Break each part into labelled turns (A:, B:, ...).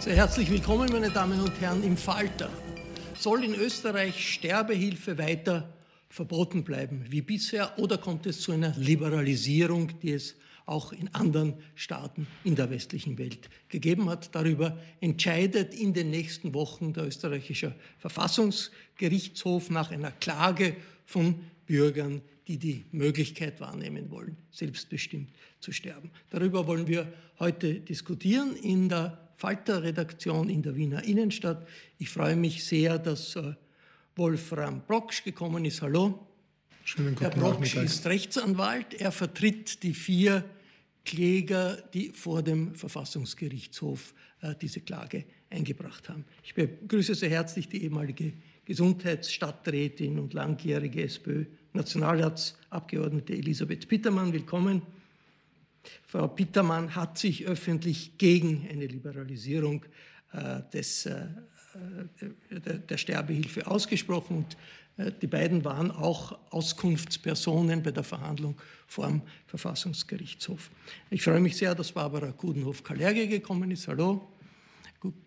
A: Sehr herzlich willkommen, meine Damen und Herren, im Falter. Soll in Österreich Sterbehilfe weiter verboten bleiben wie bisher oder kommt es zu einer Liberalisierung, die es auch in anderen Staaten in der westlichen Welt gegeben hat. Darüber entscheidet in den nächsten Wochen der österreichische Verfassungsgerichtshof nach einer Klage von Bürgern, die die Möglichkeit wahrnehmen wollen, selbstbestimmt zu sterben. Darüber wollen wir heute diskutieren in der Falter-Redaktion in der Wiener Innenstadt. Ich freue mich sehr, dass äh, Wolfram Brocksch gekommen ist. Hallo.
B: Schönen guten
A: Herr Brocksch ist Rechtsanwalt. Er vertritt die vier Kläger, die vor dem Verfassungsgerichtshof äh, diese Klage eingebracht haben. Ich begrüße sehr herzlich die ehemalige Gesundheitsstadträtin und langjährige SPÖ-Nationalratsabgeordnete Elisabeth Pittermann. Willkommen. Frau Pittermann hat sich öffentlich gegen eine Liberalisierung äh, des, äh, der, der, Sterbehilfe ausgesprochen und äh, die beiden waren auch Auskunftspersonen bei der Verhandlung vor dem Verfassungsgerichtshof. Ich freue mich sehr, dass Barbara Kudenhoff-Kalerge gekommen ist. Hallo.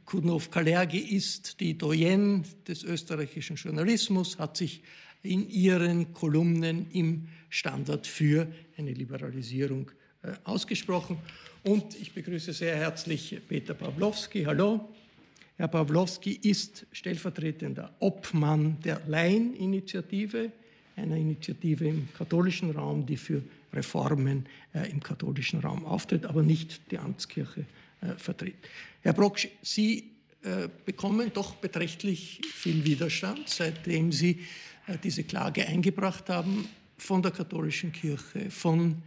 A: Kudenhoff-Kalerge ist die Doyenne des österreichischen Journalismus, hat sich in ihren Kolumnen im Standard für eine Liberalisierung äh, ausgesprochen. Und ich begrüße sehr herzlich Peter Pawlowski. Hallo. Herr Pawlowski ist stellvertretender Obmann der Laien-Initiative, einer Initiative im katholischen Raum, die für Reformen äh, im katholischen Raum auftritt, aber nicht die Amtskirche äh, vertritt. Herr Brock, Sie äh, bekommen doch beträchtlich viel Widerstand, seitdem Sie äh, diese Klage eingebracht haben von der katholischen Kirche, von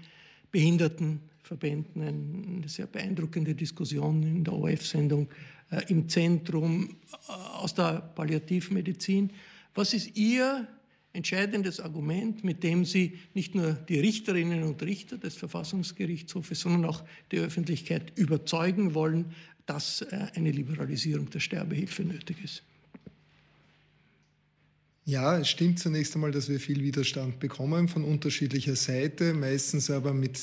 A: Behindertenverbänden, eine sehr beeindruckende Diskussion in der ORF-Sendung äh, im Zentrum äh, aus der Palliativmedizin. Was ist Ihr entscheidendes Argument, mit dem Sie nicht nur die Richterinnen und Richter des Verfassungssgerichtshofes, sondern auch die Öffentlichkeit überzeugen wollen, dass äh, eine Liberalisierung der Sterbehilfe nötig ist?
B: Ja, es stimmt zunächst einmal, dass wir viel Widerstand bekommen von unterschiedlicher Seite, meistens aber mit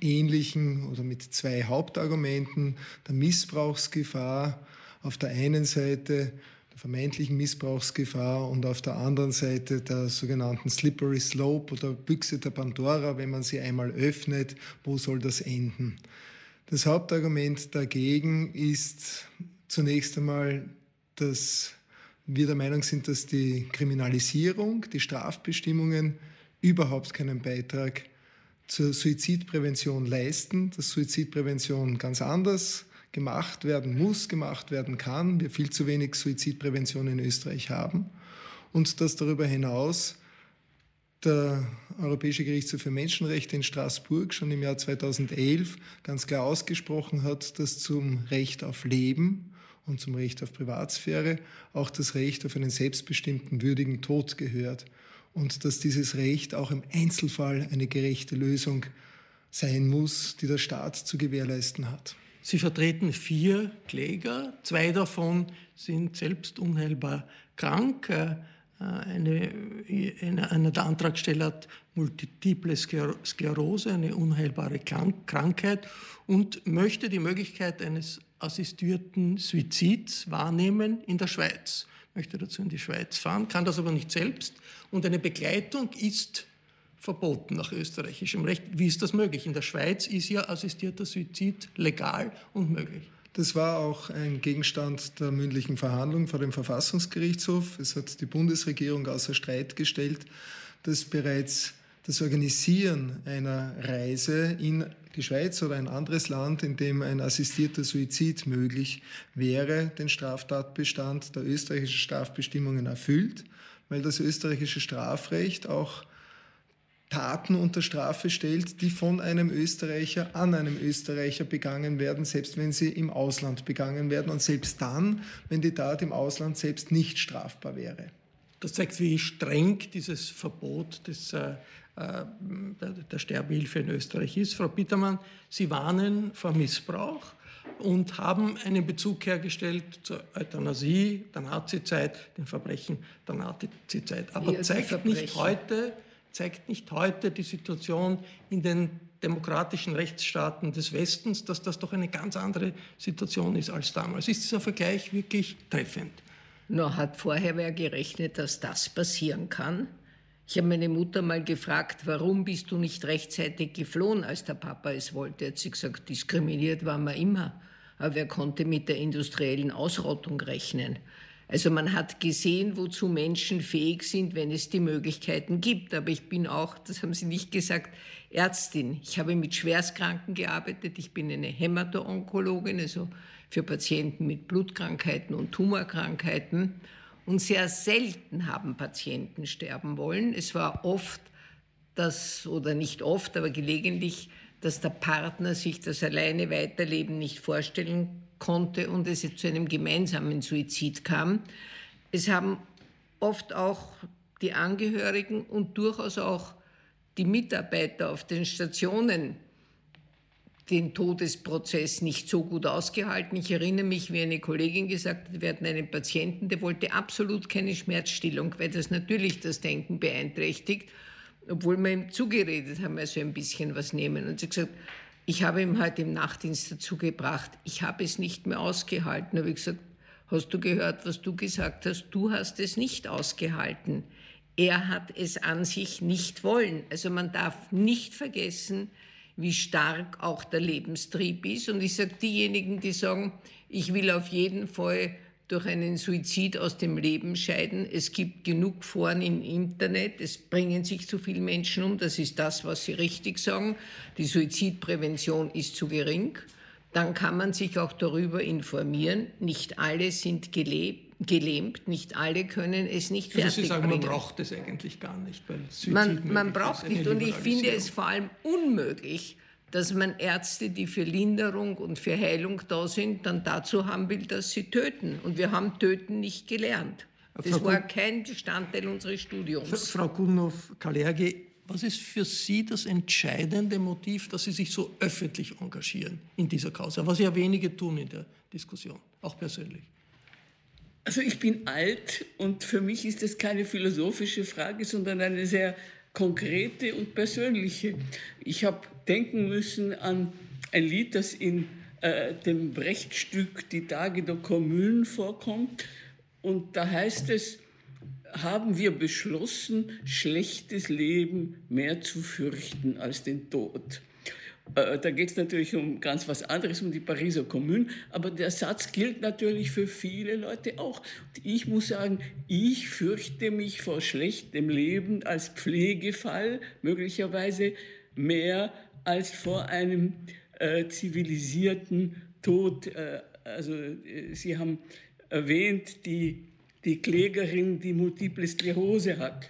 B: ähnlichen oder mit zwei Hauptargumenten. Der Missbrauchsgefahr auf der einen Seite, der vermeintlichen Missbrauchsgefahr und auf der anderen Seite der sogenannten Slippery Slope oder Büchse der Pandora, wenn man sie einmal öffnet, wo soll das enden? Das Hauptargument dagegen ist zunächst einmal, dass wir der Meinung sind, dass die Kriminalisierung, die Strafbestimmungen überhaupt keinen Beitrag zur Suizidprävention leisten, dass Suizidprävention ganz anders gemacht werden muss, gemacht werden kann, wir viel zu wenig Suizidprävention in Österreich haben und dass darüber hinaus der Europäische Gerichtshof für Menschenrechte in Straßburg schon im Jahr 2011 ganz klar ausgesprochen hat, dass zum Recht auf Leben und zum Recht auf Privatsphäre auch das Recht auf einen selbstbestimmten, würdigen Tod gehört und dass dieses Recht auch im Einzelfall eine gerechte Lösung sein muss, die der Staat zu gewährleisten hat.
A: Sie vertreten vier Kläger, zwei davon sind selbst unheilbar krank. Äh, eine, eine, einer der Antragsteller hat multiple Sklerose, eine unheilbare Krankheit und möchte die Möglichkeit eines assistierten Suizids wahrnehmen in der Schweiz. Möchte dazu in die Schweiz fahren, kann das aber nicht selbst und eine Begleitung ist verboten nach österreichischem Recht. Wie ist das möglich? In der Schweiz ist ja assistierter Suizid legal und möglich.
B: Das war auch ein Gegenstand der mündlichen Verhandlung vor dem Verfassungsgerichtshof. Es hat die Bundesregierung außer Streit gestellt, dass bereits das Organisieren einer Reise in die Schweiz oder ein anderes Land, in dem ein assistierter Suizid möglich wäre, den Straftatbestand der österreichischen Strafbestimmungen erfüllt, weil das österreichische Strafrecht auch Taten unter Strafe stellt, die von einem Österreicher an einem Österreicher begangen werden, selbst wenn sie im Ausland begangen werden und selbst dann, wenn die Tat im Ausland selbst nicht strafbar wäre.
A: Das zeigt, wie streng dieses Verbot des, äh, äh der Sterbehilfe in Österreich ist. Frau Bittermann, Sie warnen vor Missbrauch und haben einen Bezug hergestellt zur Euthanasie der Nazizeit, den Verbrechen der Nazizeit. Aber zeigt nicht heute, zeigt nicht heute die Situation in den demokratischen Rechtsstaaten des Westens, dass das doch eine ganz andere Situation ist als damals. Ist dieser Vergleich wirklich treffend?
C: No, hat vorher wer gerechnet, dass das passieren kann? Ich habe meine Mutter mal gefragt, warum bist du nicht rechtzeitig geflohen, als der Papa es wollte. Hat sie gesagt, diskriminiert waren wir immer. Aber wer konnte mit der industriellen Ausrottung rechnen? Also man hat gesehen, wozu Menschen fähig sind, wenn es die Möglichkeiten gibt. Aber ich bin auch, das haben Sie nicht gesagt, Ärztin. Ich habe mit Schwerstkranken gearbeitet. Ich bin eine Hämato-Onkologin, also für Patienten mit Blutkrankheiten und Tumorkrankheiten. Und sehr selten haben Patienten sterben wollen. Es war oft das, oder nicht oft, aber gelegentlich, dass der Partner sich das alleine Weiterleben nicht vorstellen konnte und es zu einem gemeinsamen Suizid kam. Es haben oft auch die Angehörigen und durchaus auch die Mitarbeiter auf den Stationen den Todesprozess nicht so gut ausgehalten. Ich erinnere mich, wie eine Kollegin gesagt hat, wir hatten einen Patienten, der wollte absolut keine Schmerzstillung, weil das natürlich das Denken beeinträchtigt, obwohl wir ihm zugeredet haben, er soll ein bisschen was nehmen. Und sie hat gesagt, ich habe ihm heute im Nachtdienst dazu gebracht, ich habe es nicht mehr ausgehalten. Da habe ich gesagt, hast du gehört, was du gesagt hast? Du hast es nicht ausgehalten. Er hat es an sich nicht wollen. Also man darf nicht vergessen, wie stark auch der Lebenstrieb ist. Und ich sage, diejenigen, die sagen, ich will auf jeden Fall durch einen Suizid aus dem Leben scheiden. Es gibt genug Foren im Internet, es bringen sich zu viele Menschen um, das ist das, was Sie richtig sagen. Die Suizidprävention ist zu gering. Dann kann man sich auch darüber informieren. Nicht alle sind gelebt, gelähmt, nicht alle können es nicht fertig also Sie sagen,
A: man braucht es eigentlich gar nicht,
C: weil Suizid man, man braucht nicht und ich finde es vor allem unmöglich, dass man Ärzte, die für Linderung und für Heilung da sind, dann dazu haben will, dass sie töten. Und wir haben Töten nicht gelernt. Das Frau war kein Bestandteil unseres Studiums.
A: Frau Gulnow-Kalergi, was ist für Sie das entscheidende Motiv, dass Sie sich so öffentlich engagieren in dieser Causa, was ja wenige tun in der Diskussion, auch persönlich?
D: Also ich bin alt und für mich ist das keine philosophische Frage, sondern eine sehr konkrete und persönliche. Ich habe denken müssen an ein Lied, das in äh, dem Brechtstück Die Tage der Kommunen vorkommt. Und da heißt es, haben wir beschlossen, schlechtes Leben mehr zu fürchten als den Tod. Äh, da geht es natürlich um ganz was anderes, um die Pariser Kommune, aber der Satz gilt natürlich für viele Leute auch. Und ich muss sagen, ich fürchte mich vor schlechtem Leben als Pflegefall möglicherweise mehr als vor einem äh, zivilisierten Tod. Äh, also äh, Sie haben erwähnt, die, die Klägerin, die multiple Sklerose hat.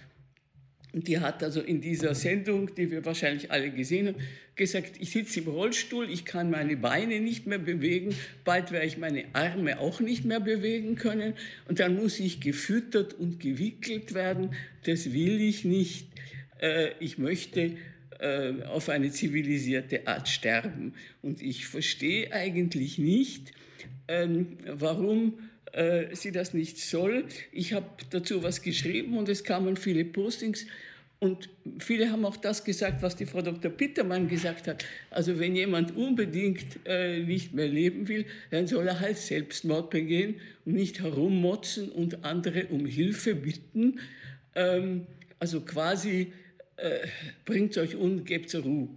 D: Und die hat also in dieser Sendung, die wir wahrscheinlich alle gesehen haben, gesagt, ich sitze im Rollstuhl, ich kann meine Beine nicht mehr bewegen, bald werde ich meine Arme auch nicht mehr bewegen können und dann muss ich gefüttert und gewickelt werden. Das will ich nicht. Äh, ich möchte äh, auf eine zivilisierte Art sterben. Und ich verstehe eigentlich nicht, ähm, warum äh, sie das nicht soll. Ich habe dazu was geschrieben und es kamen viele Postings. Und viele haben auch das gesagt, was die Frau Dr. Pittermann gesagt hat. Also wenn jemand unbedingt äh, nicht mehr leben will, dann soll er halt Selbstmord begehen und nicht herummotzen und andere um Hilfe bitten. Ähm, also quasi äh, bringt euch um, gebt zur Ruhe.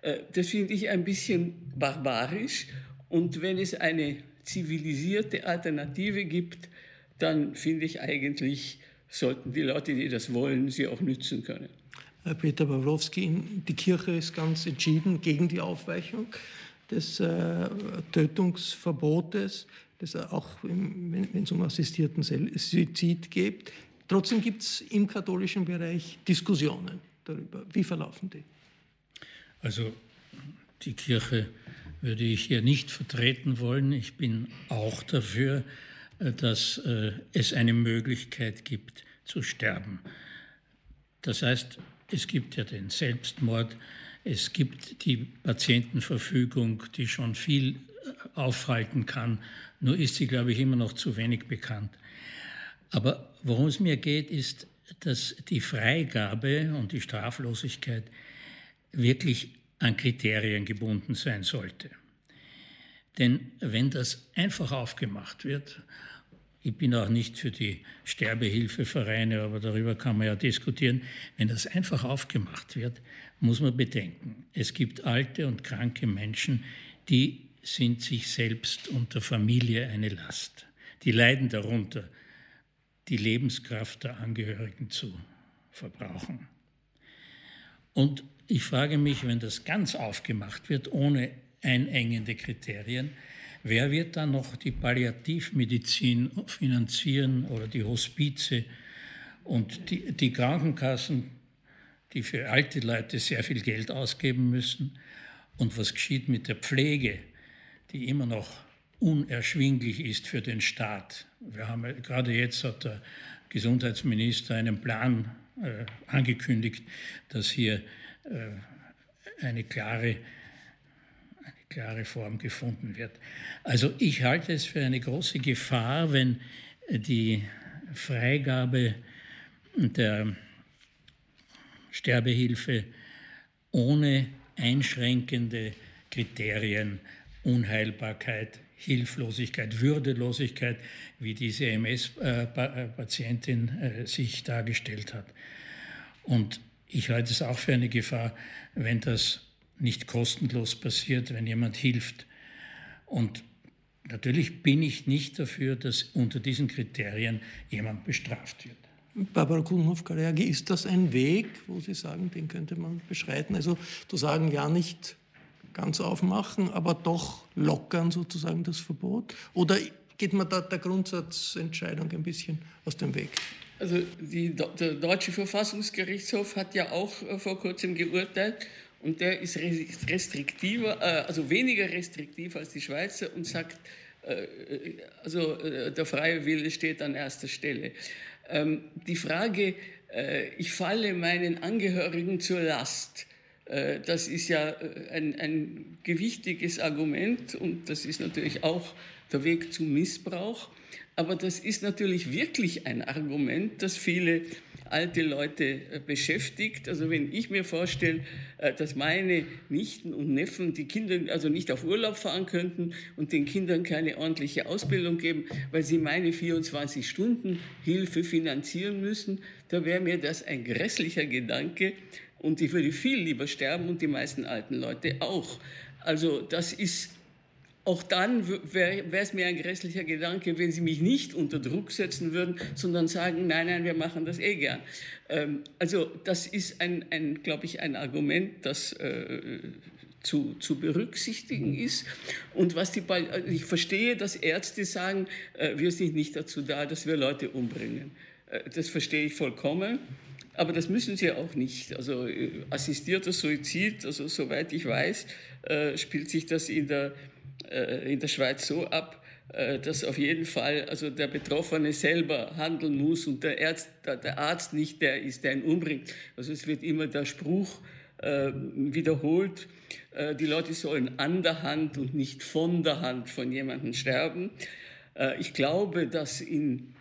D: Äh, das finde ich ein bisschen barbarisch. Und wenn es eine zivilisierte Alternative gibt, dann finde ich eigentlich, sollten die Leute, die das wollen, sie auch nützen können.
A: Herr Peter Pawlowski, die Kirche ist ganz entschieden gegen die Aufweichung des äh, Tötungsverbotes, das auch wenn es um assistierten Suizid geht. Trotzdem gibt es im katholischen Bereich Diskussionen darüber. Wie verlaufen die?
E: Also die Kirche würde ich hier nicht vertreten wollen. Ich bin auch dafür, äh, dass äh, es eine Möglichkeit gibt zu sterben. Das heißt, es gibt ja den Selbstmord, es gibt die Patientenverfügung, die schon viel äh, aufhalten kann, nur ist sie, glaube ich, immer noch zu wenig bekannt. Aber worum es mir geht, ist, dass die Freigabe und die Straflosigkeit wirklich an Kriterien gebunden sein sollte. Denn wenn das einfach aufgemacht wird, ich bin auch nicht für die Sterbehilfevereine, aber darüber kann man ja diskutieren, wenn das einfach aufgemacht wird, muss man bedenken, es gibt alte und kranke Menschen, die sind sich selbst und der Familie eine Last. Die leiden darunter, die Lebenskraft der Angehörigen zu verbrauchen. Und ich frage mich, wenn das ganz aufgemacht wird, ohne einengende Kriterien, wer wird dann noch die Palliativmedizin finanzieren oder die Hospize und die, die Krankenkassen, die für alte Leute sehr viel Geld ausgeben müssen? Und was geschieht mit der Pflege, die immer noch unerschwinglich ist für den Staat? Wir haben gerade jetzt hat der Gesundheitsminister einen Plan äh, angekündigt, dass hier eine klare, eine klare Form gefunden wird. Also ich halte es für eine große Gefahr, wenn die Freigabe der Sterbehilfe ohne einschränkende Kriterien Unheilbarkeit, Hilflosigkeit, Würdelosigkeit, wie diese MS-Patientin äh, sich dargestellt hat. Und ich halte es auch für eine Gefahr, wenn das nicht kostenlos passiert, wenn jemand hilft. Und natürlich bin ich nicht dafür, dass unter diesen Kriterien jemand bestraft wird.
A: Barbara Kuhnhoff-Kalergi, ist das ein Weg, wo Sie sagen, den könnte man beschreiten? Also zu sagen, ja, nicht ganz aufmachen, aber doch lockern sozusagen das Verbot? Oder geht man da der Grundsatzentscheidung ein bisschen aus dem Weg?
D: Also die, der Deutsche Verfassungsgerichtshof hat ja auch äh, vor kurzem geurteilt und der ist restriktiver, äh, also weniger restriktiv als die Schweizer und sagt, äh, also der freie Wille steht an erster Stelle. Ähm, die Frage, ich falle meinen Angehörigen zur Last, das ist ja ein, ein gewichtiges Argument und das ist natürlich auch der Weg zum Missbrauch. Aber das ist natürlich wirklich ein Argument, das viele alte Leute äh, beschäftigt. Also wenn ich mir vorstelle, äh, dass meine Nichten und Neffen die Kinder also nicht auf Urlaub fahren könnten und den Kindern keine ordentliche Ausbildung geben, weil sie meine 24 Stunden Hilfe finanzieren müssen, da wäre mir das ein grässlicher Gedanke und ich würde viel lieber sterben und die meisten alten Leute auch. Also das ist auch dann wäre es mir ein grässlicher Gedanke, wenn Sie mich nicht unter Druck setzen würden, sondern sagen, nein, nein, wir machen das eh gern. Ähm, also das ist, ein, ein glaube ich, ein Argument, das äh, zu, zu berücksichtigen ist. Und was die, also ich verstehe, dass Ärzte sagen, äh, wir sind nicht dazu da, dass wir Leute umbringen. Äh, das verstehe ich vollkommen. Aber das müssen sie auch nicht. Also äh, assistierter Suizid, also soweit ich weiß, äh, spielt sich das in der, äh, in der Schweiz so ab, dass auf jeden Fall also der Betroffene selber handeln muss und der Arzt, der Arzt nicht der ist, der ihn umbringt. Also es wird immer der Spruch wiederholt, die Leute sollen an der Hand und nicht von der Hand von jemandem sterben. Ich glaube, dass in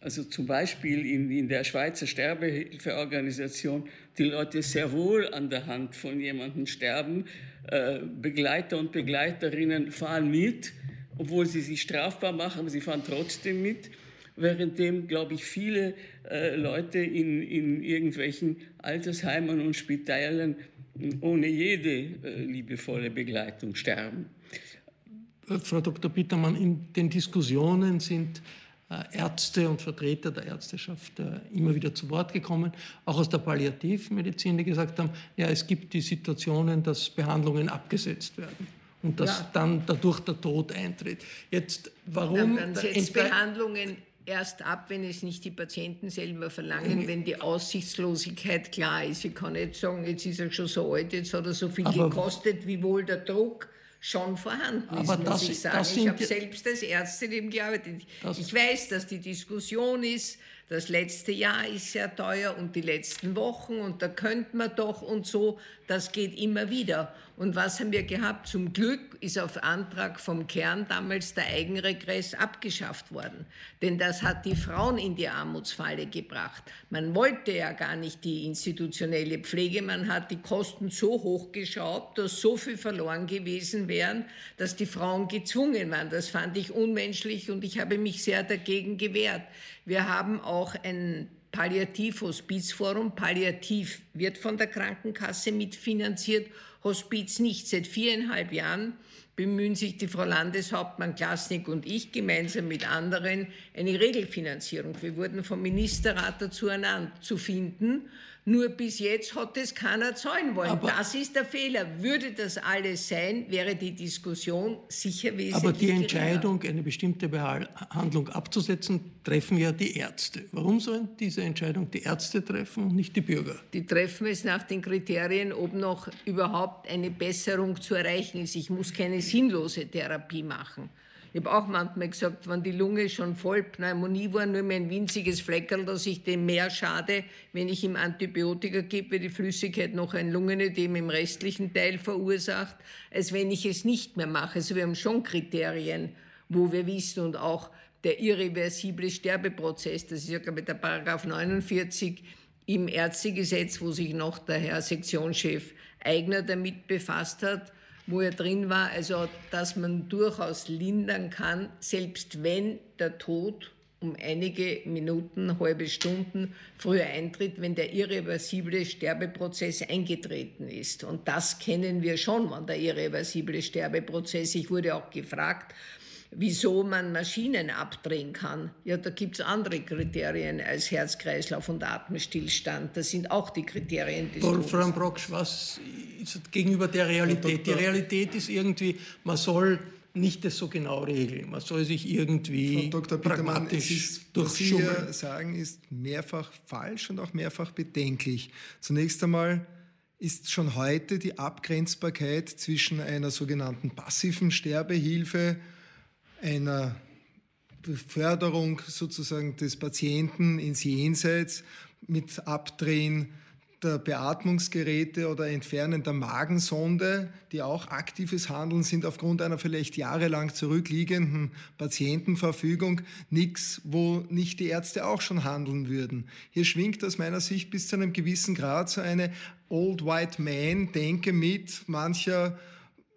D: also zum Beispiel in, in der Schweizer Sterbehilfeorganisation, die Leute sehr wohl an der Hand von jemandem sterben. Äh, Begleiter und Begleiterinnen fahren mit, obwohl sie sich strafbar machen, aber sie fahren trotzdem mit. Währenddem, glaube ich, viele äh, Leute in, in irgendwelchen Altersheimen und Spitälern ohne jede äh, liebevolle Begleitung sterben.
A: Frau Dr. Bittermann, in den Diskussionen sind Ärzte und Vertreter der Ärzteschaft äh, immer wieder zu Wort gekommen, auch aus der Palliativmedizin, die gesagt haben, ja, es gibt die Situationen, dass Behandlungen abgesetzt werden und dass ja. dann dadurch der Tod eintritt. Jetzt, warum...
C: Man setzt Behandlungen erst ab, wenn es nicht die Patienten selber verlangen, wenn die Aussichtslosigkeit klar ist. Ich kann nicht sagen, jetzt ist er schon so alt, jetzt hat er so viel Aber gekostet, wie wohl der Druck schon vorhanden ist, Aber muss das, ich sagen. Ich habe selbst als Ärztin eben gearbeitet. Ich weiß, dass die Diskussion ist, das letzte Jahr ist sehr teuer und die letzten Wochen und da könnte man doch und so, das geht immer wieder. Und was haben wir gehabt? Zum Glück ist auf Antrag vom Kern damals der Eigenregress abgeschafft worden. Denn das hat die Frauen in die Armutsfalle gebracht. Man wollte ja gar nicht die institutionelle Pflege. Man hat die Kosten so hochgeschraubt, dass so viel verloren gewesen wären, dass die Frauen gezwungen waren. Das fand ich unmenschlich und ich habe mich sehr dagegen gewehrt. Wir haben auch ein Palliativ-Hospizforum. Palliativ wird von der Krankenkasse mitfinanziert Hospiz nicht. Seit viereinhalb Jahren bemühen sich die Frau Landeshauptmann Klasnik und ich gemeinsam mit anderen eine Regelfinanzierung. Wir wurden vom Ministerrat dazu ernannt, zu finden. Nur bis jetzt hat es keiner zahlen wollen. Aber das ist der Fehler. Würde das alles sein, wäre die Diskussion sicher wesentlich
A: Aber die Entscheidung, geringer. eine bestimmte Behandlung abzusetzen, treffen ja die Ärzte. Warum sollen diese Entscheidung die Ärzte treffen und nicht die Bürger?
C: Die treffen es nach den Kriterien, ob noch überhaupt eine Besserung zu erreichen ist. Ich muss keine sinnlose Therapie machen. Ich habe auch manchmal gesagt, wenn die Lunge schon voll Pneumonie war, nur mehr ein winziges Fleckerl, dass ich dem mehr schade, wenn ich ihm Antibiotika gebe, weil die Flüssigkeit noch ein Lungenödem im restlichen Teil verursacht, als wenn ich es nicht mehr mache. Also wir haben schon Kriterien, wo wir wissen und auch der irreversible Sterbeprozess, das ist ja, glaube ich, der Paragraph 49 im Ärztegesetz, wo sich noch der Herr Sektionschef Eigner damit befasst hat, wo er drin war, also dass man durchaus lindern kann, selbst wenn der Tod um einige Minuten, halbe Stunden früher eintritt, wenn der irreversible Sterbeprozess eingetreten ist. Und das kennen wir schon, wann der irreversible Sterbeprozess. Ich wurde auch gefragt, wieso man Maschinen abdrehen kann. Ja, da gibt es andere Kriterien als Herzkreislauf und Atemstillstand. Das sind auch die Kriterien
A: des Wolfram Brocksch, was ist gegenüber der Realität? Die Realität ist irgendwie, man soll nicht das so genau regeln. Man soll sich irgendwie Frau Dr. pragmatisch ist,
B: Was Sie hier sagen, ist mehrfach falsch und auch mehrfach bedenklich. Zunächst einmal ist schon heute die Abgrenzbarkeit zwischen einer sogenannten passiven Sterbehilfe einer Beförderung sozusagen des Patienten ins Jenseits mit Abdrehen der Beatmungsgeräte oder Entfernen der Magensonde, die auch aktives Handeln sind aufgrund einer vielleicht jahrelang zurückliegenden Patientenverfügung, nichts, wo nicht die Ärzte auch schon handeln würden. Hier schwingt aus meiner Sicht bis zu einem gewissen Grad so eine Old White Man-Denke mit mancher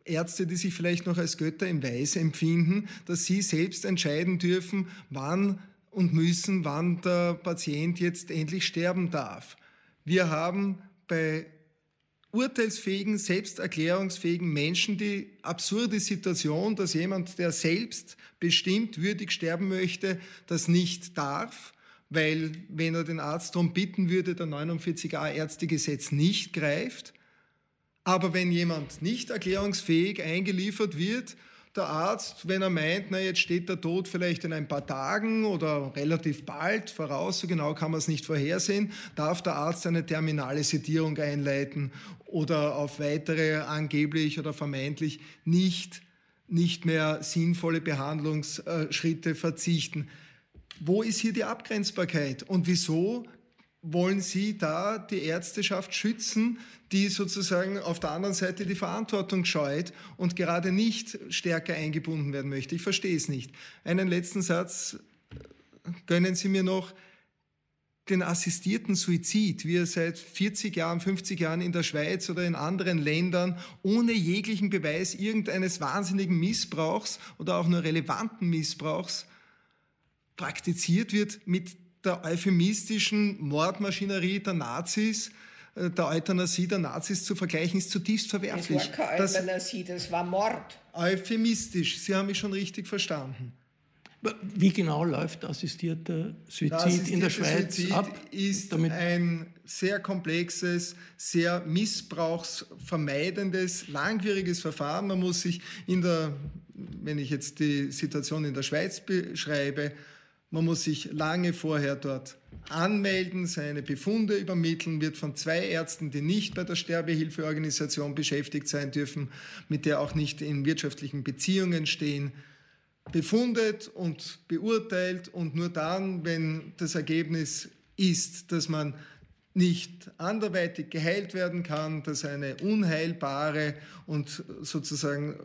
B: Ärzte, die sich vielleicht noch als Götter im Weiß empfinden, dass sie selbst entscheiden dürfen, wann und müssen, wann der Patient jetzt endlich sterben darf. Wir haben bei urteilsfähigen, selbsterklärungsfähigen Menschen die absurde Situation, dass jemand, der selbst bestimmt würdig sterben möchte, das nicht darf, weil wenn er den Arzt darum bitten würde, der 49a Ärztegesetz nicht greift. Aber wenn jemand nicht erklärungsfähig eingeliefert wird, der Arzt, wenn er meint, na jetzt steht der Tod vielleicht in ein paar Tagen oder relativ bald voraus, so genau kann man es nicht vorhersehen, darf der Arzt eine terminale Sedierung einleiten oder auf weitere angeblich oder vermeintlich nicht, nicht mehr sinnvolle Behandlungsschritte verzichten. Wo ist hier die Abgrenzbarkeit und wieso wollen Sie da die Ärzteschaft schützen, die sozusagen auf der anderen Seite die Verantwortung scheut und gerade nicht stärker eingebunden werden möchte? Ich verstehe es nicht. Einen letzten Satz gönnen Sie mir noch den assistierten Suizid, wie er seit 40 Jahren, 50 Jahren in der Schweiz oder in anderen Ländern ohne jeglichen Beweis irgendeines wahnsinnigen Missbrauchs oder auch nur relevanten Missbrauchs praktiziert wird mit der euphemistischen Mordmaschinerie der Nazis, äh, der Euthanasie der Nazis zu vergleichen, ist zutiefst verwerflich.
C: Das war keine Euthanasie, das, war Mord.
B: Euphemistisch, Sie haben mich schon richtig verstanden.
A: Wie genau läuft assistierter Suizid assistierte in der Schweiz
B: Suizid
A: ab?
B: ist ein sehr komplexes, sehr missbrauchsvermeidendes, langwieriges Verfahren. Man muss sich in der, wenn ich jetzt die Situation in der Schweiz beschreibe, man muss sich lange vorher dort anmelden, seine Befunde übermitteln, wird von zwei Ärzten, die nicht bei der Sterbehilfeorganisation beschäftigt sein dürfen, mit der auch nicht in wirtschaftlichen Beziehungen stehen, befundet und beurteilt und nur dann, wenn das Ergebnis ist, dass man nicht anderweitig geheilt werden kann, dass eine unheilbare und sozusagen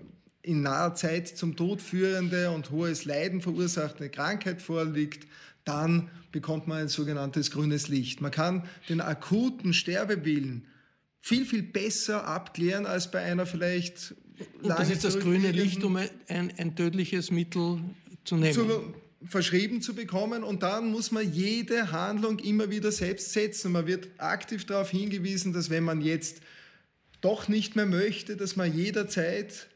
B: in naher Zeit zum Tod führende und hohes Leiden verursachende Krankheit vorliegt, dann bekommt man ein sogenanntes grünes Licht. Man kann den akuten Sterbewillen viel, viel besser abklären als bei einer vielleicht
A: und das ist das grüne Licht, um ein, ein tödliches Mittel zu nehmen. Zu,
B: verschrieben zu bekommen und dann muss man jede Handlung immer wieder selbst setzen. Man wird aktiv darauf hingewiesen, dass wenn man jetzt doch nicht mehr möchte, dass man jederzeit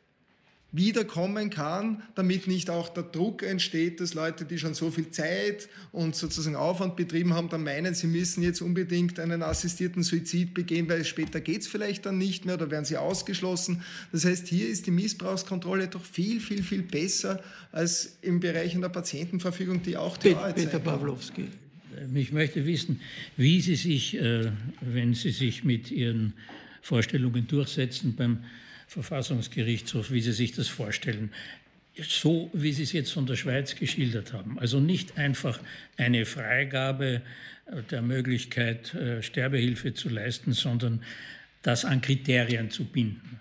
B: wiederkommen kann, damit nicht auch der Druck entsteht, dass Leute, die schon so viel Zeit und sozusagen Aufwand betrieben haben, dann meinen, sie müssen jetzt unbedingt einen assistierten Suizid begehen, weil später geht es vielleicht dann nicht mehr oder werden sie ausgeschlossen. Das heißt, hier ist die Missbrauchskontrolle doch viel, viel, viel besser als im Bereich der Patientenverfügung, die auch
A: die Peter Pawlowski.
E: Ich möchte wissen, wie Sie sich, äh, wenn Sie sich mit Ihren Vorstellungen durchsetzen beim Verfassungsgerichtshof, wie Sie sich das vorstellen. So, wie Sie es jetzt von der Schweiz geschildert haben. Also nicht einfach eine Freigabe der Möglichkeit, äh, Sterbehilfe zu leisten, sondern das an Kriterien zu binden.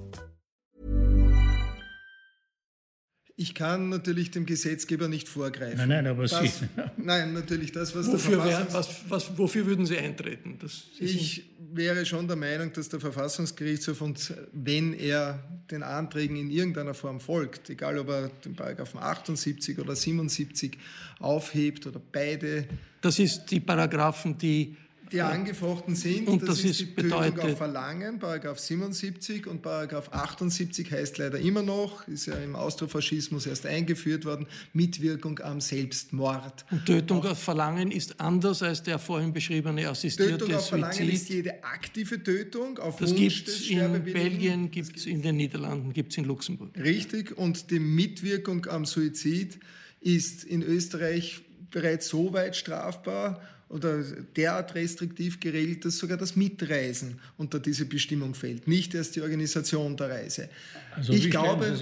B: Ich kann natürlich dem Gesetzgeber nicht vorgreifen.
E: Nein, nein, aber
B: das,
E: Sie.
B: Nein, natürlich das, was
A: wofür
B: der Verfassungs...
A: Wär, was, was, wofür würden Sie eintreten?
B: ich wäre schon der Meinung, dass der Verfassungsgerichtshof und wenn er den Anträgen in irgendeiner Form folgt, egal ob er den Paragraphen 78 oder 77 aufhebt oder beide.
A: Das ist die Paragraphen, die
B: die angefochten sind.
A: Und das, das ist,
B: ist die
A: bedeutet,
B: Tötung auf Verlangen, Paragraph 77 und Paragraph 78 heißt leider immer noch, ist ja im Austrofaschismus erst eingeführt worden, Mitwirkung am Selbstmord.
A: Und Tötung Auch, auf Verlangen ist anders als der vorhin beschriebene assistierte
B: Tötung auf
A: Suizid.
B: Verlangen ist jede aktive Tötung auf
A: das gibt es in Belgien, gibt es in den Niederlanden, gibt es in Luxemburg.
B: Richtig, und die Mitwirkung am Suizid ist in Österreich bereits so weit strafbar oder derart restriktiv geregelt, dass sogar das Mitreisen unter diese Bestimmung fällt, nicht erst die Organisation der Reise.
E: Also ich glaube,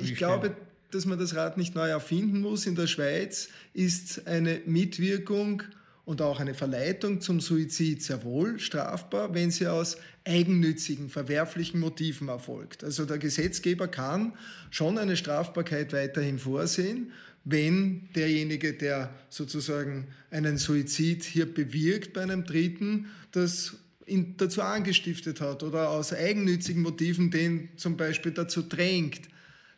B: ich glaube, dass man das Rad nicht neu erfinden muss. In der Schweiz ist eine Mitwirkung und auch eine Verleitung zum Suizid sehr wohl strafbar, wenn sie aus eigennützigen, verwerflichen Motiven erfolgt. Also der Gesetzgeber kann schon eine Strafbarkeit weiterhin vorsehen wenn derjenige, der sozusagen einen Suizid hier bewirkt bei einem Dritten, das ihn dazu angestiftet hat oder aus eigennützigen Motiven den zum Beispiel dazu drängt,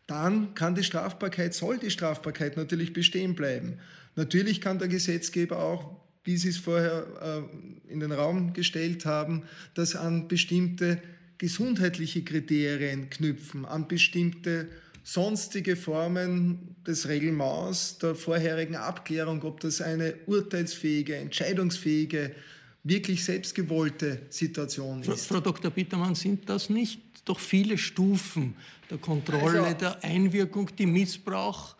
B: dann kann die Strafbarkeit, soll die Strafbarkeit natürlich bestehen bleiben. Natürlich kann der Gesetzgeber auch, wie Sie es vorher äh, in den Raum gestellt haben, das an bestimmte gesundheitliche Kriterien knüpfen, an bestimmte sonstige Formen des Regelmaß der vorherigen Abklärung, ob das eine urteilsfähige, entscheidungsfähige, wirklich selbstgewollte Situation ist.
A: Frau Dr. Bittermann, sind das nicht doch viele Stufen der Kontrolle, also, der Einwirkung, die Missbrauch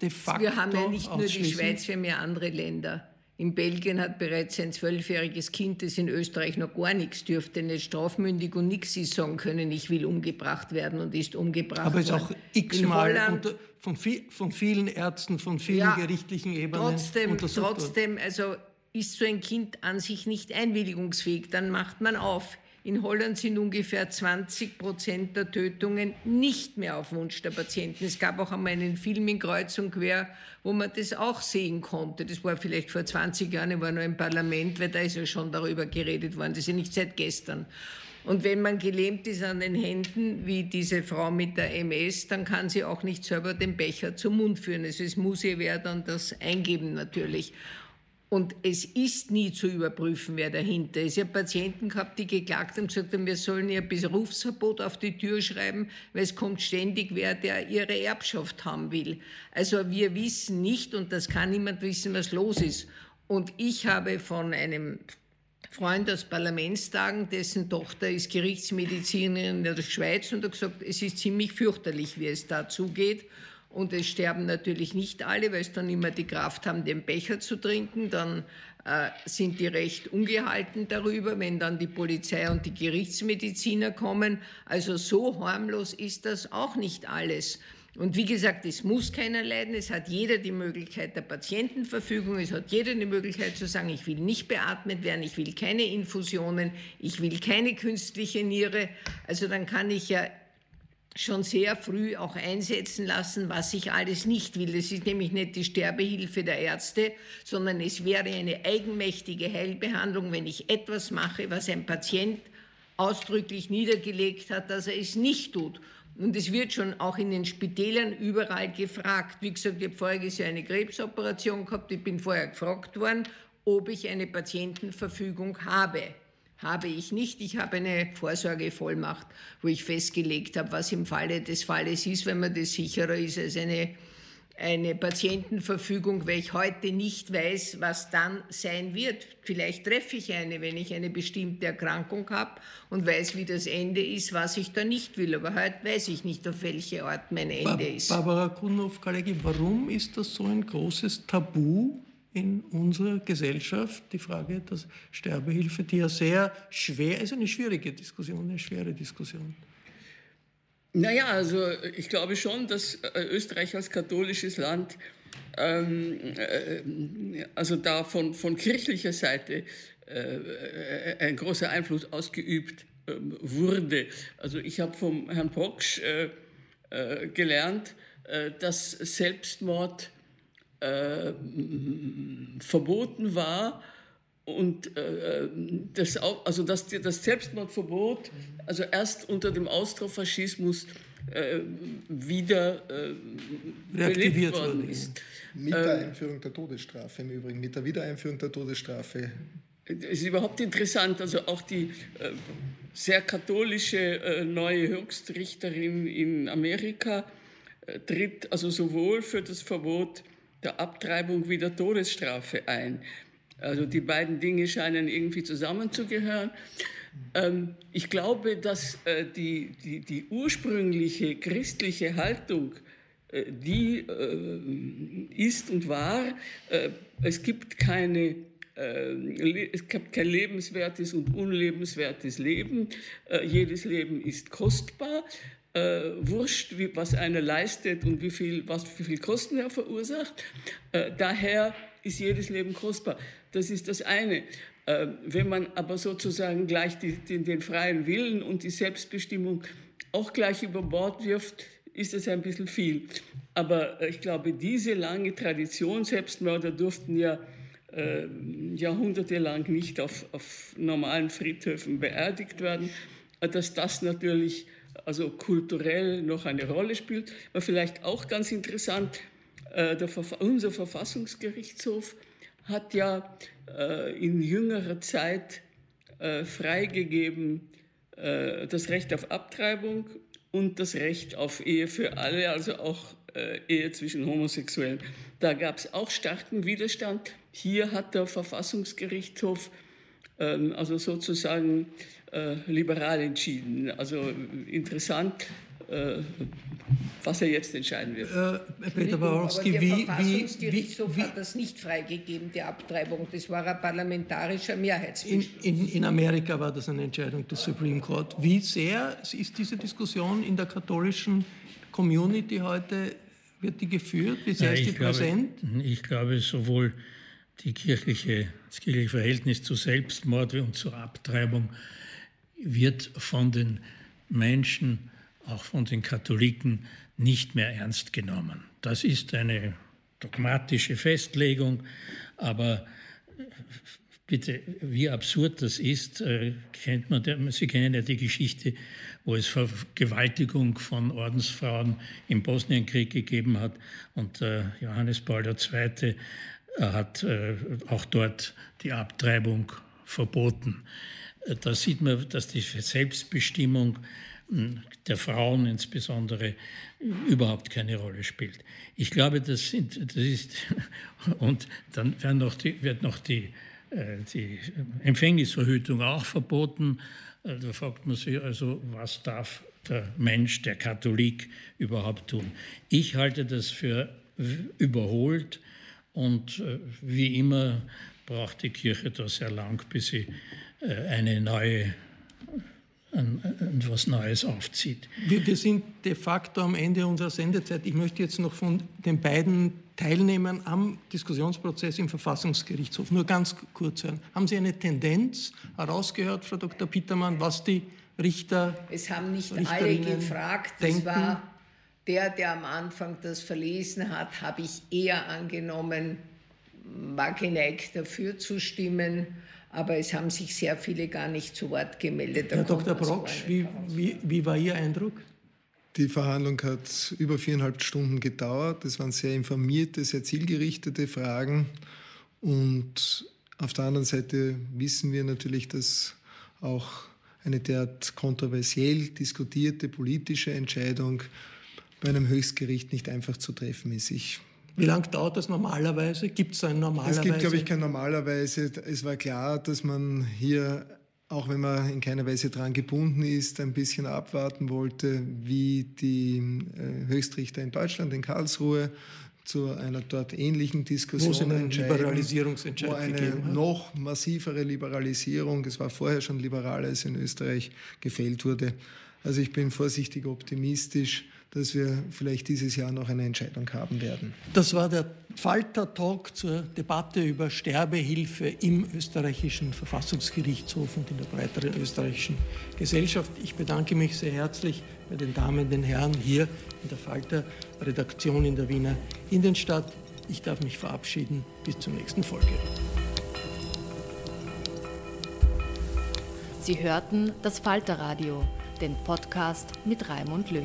A: de facto
C: Wir haben ja nicht nur die Schweiz, wir haben ja andere Länder. In Belgien hat bereits ein zwölfjähriges Kind, das in Österreich noch gar nichts dürfte, nicht strafmündig und nichts ist sagen können, ich will umgebracht werden und ist umgebracht
A: Aber es ist auch x-mal von, von, vielen Ärzten, von vielen ja, gerichtlichen Ebenen
C: trotzdem, trotzdem, also ist so ein Kind an sich nicht einwilligungsfähig, dann macht man auf. In Holland sind ungefähr 20 Prozent der Tötungen nicht mehr auf Wunsch der Patienten. Es gab auch einmal einen Film in Kreuz und Quer, wo man das auch sehen konnte. Das war vielleicht vor 20 Jahren, ich war noch im Parlament, weil da ist ja schon darüber geredet worden. Das ist ja nicht seit gestern. Und wenn man gelähmt ist an den Händen, wie diese Frau mit der MS, dann kann sie auch nicht selber den Becher zum Mund führen. Also es muss ihr wer dann das eingeben natürlich. Und es ist nie zu überprüfen, wer dahinter ist. Ich habe Patienten gehabt, die geklagt haben, gesagt haben, wir sollen ihr Berufsverbot auf die Tür schreiben, weil es kommt ständig wer, der ihre Erbschaft haben will. Also wir wissen nicht, und das kann niemand wissen, was los ist. Und ich habe von einem Freund aus Parlamentstagen, dessen Tochter ist Gerichtsmedizinerin in der Schweiz und hat gesagt, es ist ziemlich fürchterlich, wie es da zugeht. Und es sterben natürlich nicht alle, weil es dann immer die Kraft haben, den Becher zu trinken. Dann äh, sind die recht ungehalten darüber, wenn dann die Polizei und die Gerichtsmediziner kommen. Also so harmlos ist das auch nicht alles. Und wie gesagt, es muss keiner leiden. Es hat jeder die Möglichkeit der Patientenverfügung. Es hat jeder die Möglichkeit zu sagen, ich will nicht beatmet werden, ich will keine Infusionen, ich will keine künstliche Niere. Also dann kann ich ja schon sehr früh auch einsetzen lassen, was ich alles nicht will. Das ist nämlich nicht die Sterbehilfe der Ärzte, sondern es wäre eine eigenmächtige Heilbehandlung, wenn ich etwas mache, was ein Patient ausdrücklich niedergelegt hat, dass er es nicht tut. Und es wird schon auch in den Spitälern überall gefragt. Wie gesagt, ich habe voriges Jahr eine Krebsoperation gehabt. Ich bin vorher gefragt worden, ob ich eine Patientenverfügung habe habe ich nicht. Ich habe eine Vorsorgevollmacht, wo ich festgelegt habe, was im Falle des Falles ist, wenn man das sicherer ist als eine, eine Patientenverfügung, weil ich heute nicht weiß, was dann sein wird. Vielleicht treffe ich eine, wenn ich eine bestimmte Erkrankung habe und weiß, wie das Ende ist, was ich da nicht will. Aber heute weiß ich nicht, auf welche Art mein Ende ist.
A: Barbara Kunhoff-Kalegi, warum ist das so ein großes Tabu in unserer Gesellschaft, die Frage der Sterbehilfe, die ja sehr schwer ist, eine schwierige Diskussion, eine schwere Diskussion.
D: Naja, also ich glaube schon, dass äh, Österreich als katholisches Land ähm, äh, also da von, von kirchlicher Seite äh, ein großer Einfluss ausgeübt äh, wurde. Also ich habe vom Herrn Proksch äh, äh, gelernt, dass Selbstmord äh, verboten war und äh, das, auch, also dass das Selbstmordverbot also erst unter dem Austrofaschismus äh, wieder äh, reaktiviert worden ist.
B: Mit der ähm, Einführung der Todesstrafe im Übrigen, mit der Wiedereinführung der Todesstrafe.
D: Es ist überhaupt interessant, also auch die äh, sehr katholische äh, neue Höchstrichterin in Amerika äh, tritt also sowohl für das Verbot der Abtreibung wie der Todesstrafe ein. Also die beiden Dinge scheinen irgendwie zusammenzugehören. Ähm, ich glaube, dass äh, die, die, die ursprüngliche christliche Haltung, äh, die äh, ist und war, äh, es gibt keine äh, es gibt kein lebenswertes und unlebenswertes Leben. Äh, jedes Leben ist kostbar äh, wurscht, wie, was einer leistet und wie viel, was, wie viel Kosten er verursacht. Äh, daher ist jedes Leben kostbar. Das ist das eine. Äh, wenn man aber sozusagen gleich die, den, den freien Willen und die Selbstbestimmung auch gleich über Bord wirft, ist es ein bisschen viel. Aber ich glaube, diese lange Tradition, Selbstmörder durften ja äh, jahrhundertelang nicht auf, auf normalen Friedhöfen beerdigt werden, dass das natürlich also kulturell noch eine Rolle spielt. Aber vielleicht auch ganz interessant, äh, der, unser Verfassungsgerichtshof hat ja äh, in jüngerer Zeit äh, freigegeben das Recht auf Abtreibung und das Recht auf Ehe für alle, also auch Ehe zwischen Homosexuellen. Da gab es auch starken Widerstand. Hier hat der Verfassungsgerichtshof ähm, also sozusagen äh, liberal entschieden. Also interessant, äh, was er jetzt entscheiden wird.
C: Äh, Peter Borowski, wie... Der Verfassungsgerichtshof wie, wie, hat das nicht freigegeben, die Abtreibung. Das war ein parlamentarischer Mehrheitsbeschluss.
A: In, in, in, Amerika war das eine Entscheidung des Supreme Court. Wie sehr ist diese Diskussion in der katholischen Community heute, wird die geführt? Wie sehr ja, ist die
E: glaube,
A: präsent?
E: Ich glaube, sowohl die kirchliche, das kirchliche Verhältnis zu Selbstmord und zur Abtreibung wird von den Menschen, auch von den Katholiken, nicht mehr ernst genommen. Das ist eine dogmatische Festlegung, aber bitte, wie absurd das ist, äh, kennt man, Sie kennen ja die Geschichte, wo es Vergewaltigung von Ordensfrauen im Bosnienkrieg gegeben hat und äh, Johannes Paul II. hat äh, auch dort die Abtreibung verboten. Da sieht man, dass die Selbstbestimmung hm, der Frauen insbesondere überhaupt keine Rolle spielt. Ich glaube, das, sind, das ist, und dann wird noch die, wird noch die, äh, die Empfängnisverhütung auch verboten. Äh, da fragt man sich also, was darf der Mensch, der Katholik überhaupt tun? Ich halte das für überholt und äh, wie immer braucht die Kirche da sehr lang, bis sie eine neue etwas Neues aufzieht.
A: Wir, wir, sind de facto am Ende unserer Sendezeit. Ich möchte jetzt noch von den beiden Teilnehmern am Diskussionsprozess im Verfassungsgerichtshof nur ganz kurz hören. Haben Sie eine Tendenz herausgehört, Frau Dr. Petermann, was die Richter.
C: Es haben nicht alle gefragt. Denken? Es war der, der am Anfang das verlesen hat, habe ich eher angenommen, war geneigt dafür zu stimmen aber es haben sich sehr viele gar nicht zu Wort gemeldet.
A: Herr Dr. Brocksch, wie, wie, wie war Ihr Eindruck?
B: Die Verhandlung hat über viereinhalb Stunden gedauert. Es waren sehr informierte, sehr zielgerichtete Fragen. Und auf der anderen Seite wissen wir natürlich, dass auch eine derart kontroversiell diskutierte politische Entscheidung bei einem Höchstgericht nicht einfach zu treffen ist. Ich
A: wie lange dauert das normalerweise? Gibt es ein normalerweise?
B: Es gibt, glaube ich, kein normalerweise. Es war klar, dass man hier, auch wenn man in keiner Weise daran gebunden ist, ein bisschen abwarten wollte, wie die äh, Höchstrichter in Deutschland, in Karlsruhe, zu einer dort ähnlichen Diskussion wo es
A: einen Liberalisierungsentscheid wo
B: eine noch massivere Liberalisierung, es war vorher schon liberal, als in Österreich gefällt wurde. Also ich bin vorsichtig optimistisch, dass wir vielleicht dieses Jahr noch eine Entscheidung haben werden.
A: Das war der Falter-Talk zur Debatte über Sterbehilfe im österreichischen Verfassungsgerichtshof und in der breiteren österreichischen Gesellschaft. Ich bedanke mich sehr herzlich bei den Damen, den Herren hier in der Falter-Redaktion in der Wiener Innenstadt. Ich darf mich verabschieden. Bis zur nächsten Folge.
F: Sie hörten das Falterradio, den Podcast mit Raimund Löw.